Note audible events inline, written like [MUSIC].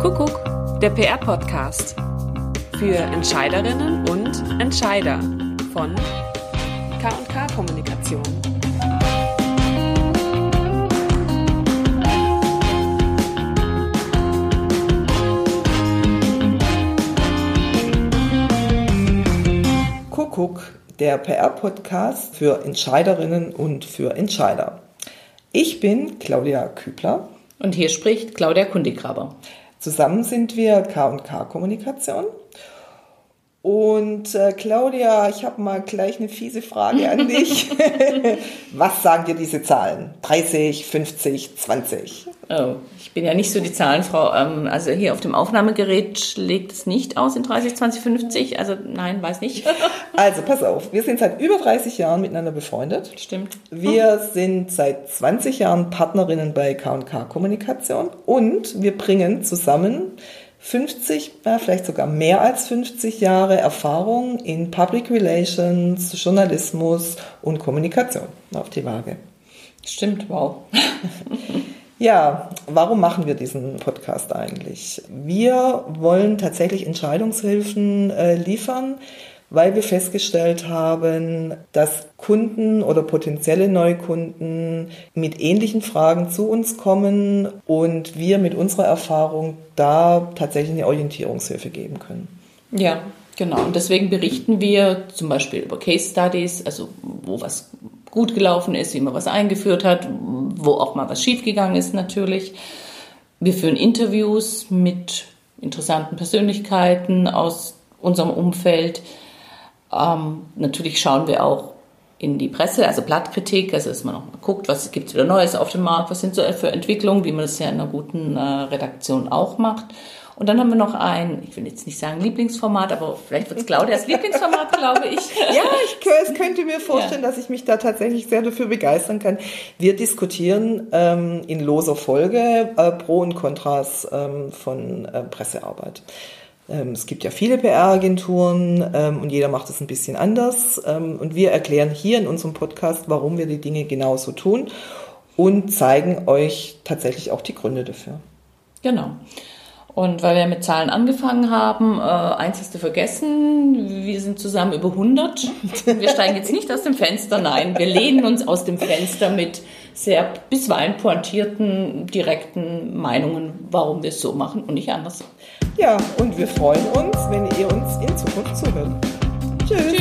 Kuckuck, der PR-Podcast. Für Entscheiderinnen und Entscheider von K&K Kommunikation. Kuckuck, der PR-Podcast für Entscheiderinnen und für Entscheider. Ich bin Claudia Kübler. Und hier spricht Claudia Kundigraber. Zusammen sind wir K&K Kommunikation. Und äh, Claudia, ich habe mal gleich eine fiese Frage an [LAUGHS] dich. [LAUGHS] Was sagen dir diese Zahlen? 30, 50, 20? Oh, ich bin ja nicht so die Zahlenfrau. Ähm, also hier auf dem Aufnahmegerät schlägt es nicht aus in 30, 20, 50. Also nein, weiß nicht. [LAUGHS] also pass auf, wir sind seit über 30 Jahren miteinander befreundet. Stimmt. Wir sind seit 20 Jahren Partnerinnen bei K&K Kommunikation und wir bringen zusammen 50, ja, vielleicht sogar mehr als 50 Jahre Erfahrung in Public Relations, Journalismus und Kommunikation auf die Waage. Stimmt, wow. [LAUGHS] Ja, warum machen wir diesen Podcast eigentlich? Wir wollen tatsächlich Entscheidungshilfen äh, liefern, weil wir festgestellt haben, dass Kunden oder potenzielle Neukunden mit ähnlichen Fragen zu uns kommen und wir mit unserer Erfahrung da tatsächlich eine Orientierungshilfe geben können. Ja, genau. Und deswegen berichten wir zum Beispiel über Case Studies, also wo was gut gelaufen ist, wie man was eingeführt hat, wo auch mal was schiefgegangen ist natürlich. Wir führen Interviews mit interessanten Persönlichkeiten aus unserem Umfeld. Ähm, natürlich schauen wir auch in die Presse, also Blattkritik, also dass man auch mal guckt, was gibt es wieder Neues auf dem Markt, was sind so für Entwicklungen, wie man das ja in einer guten äh, Redaktion auch macht. Und dann haben wir noch ein, ich will jetzt nicht sagen Lieblingsformat, aber vielleicht wird es Claudias [LAUGHS] Lieblingsformat, glaube ich. Ja, ich es könnte mir vorstellen, ja. dass ich mich da tatsächlich sehr dafür begeistern kann. Wir diskutieren ähm, in loser Folge äh, Pro und Kontras ähm, von äh, Pressearbeit. Ähm, es gibt ja viele PR-Agenturen ähm, und jeder macht es ein bisschen anders. Ähm, und wir erklären hier in unserem Podcast, warum wir die Dinge genauso tun und zeigen euch tatsächlich auch die Gründe dafür. Genau. Und weil wir mit Zahlen angefangen haben, äh, eins hast du vergessen, wir sind zusammen über 100. Wir steigen jetzt nicht aus dem Fenster, nein, wir lehnen uns aus dem Fenster mit sehr bisweilen pointierten, direkten Meinungen, warum wir es so machen und nicht anders. Ja, und wir freuen uns, wenn ihr uns in Zukunft zuhört. Tschüss.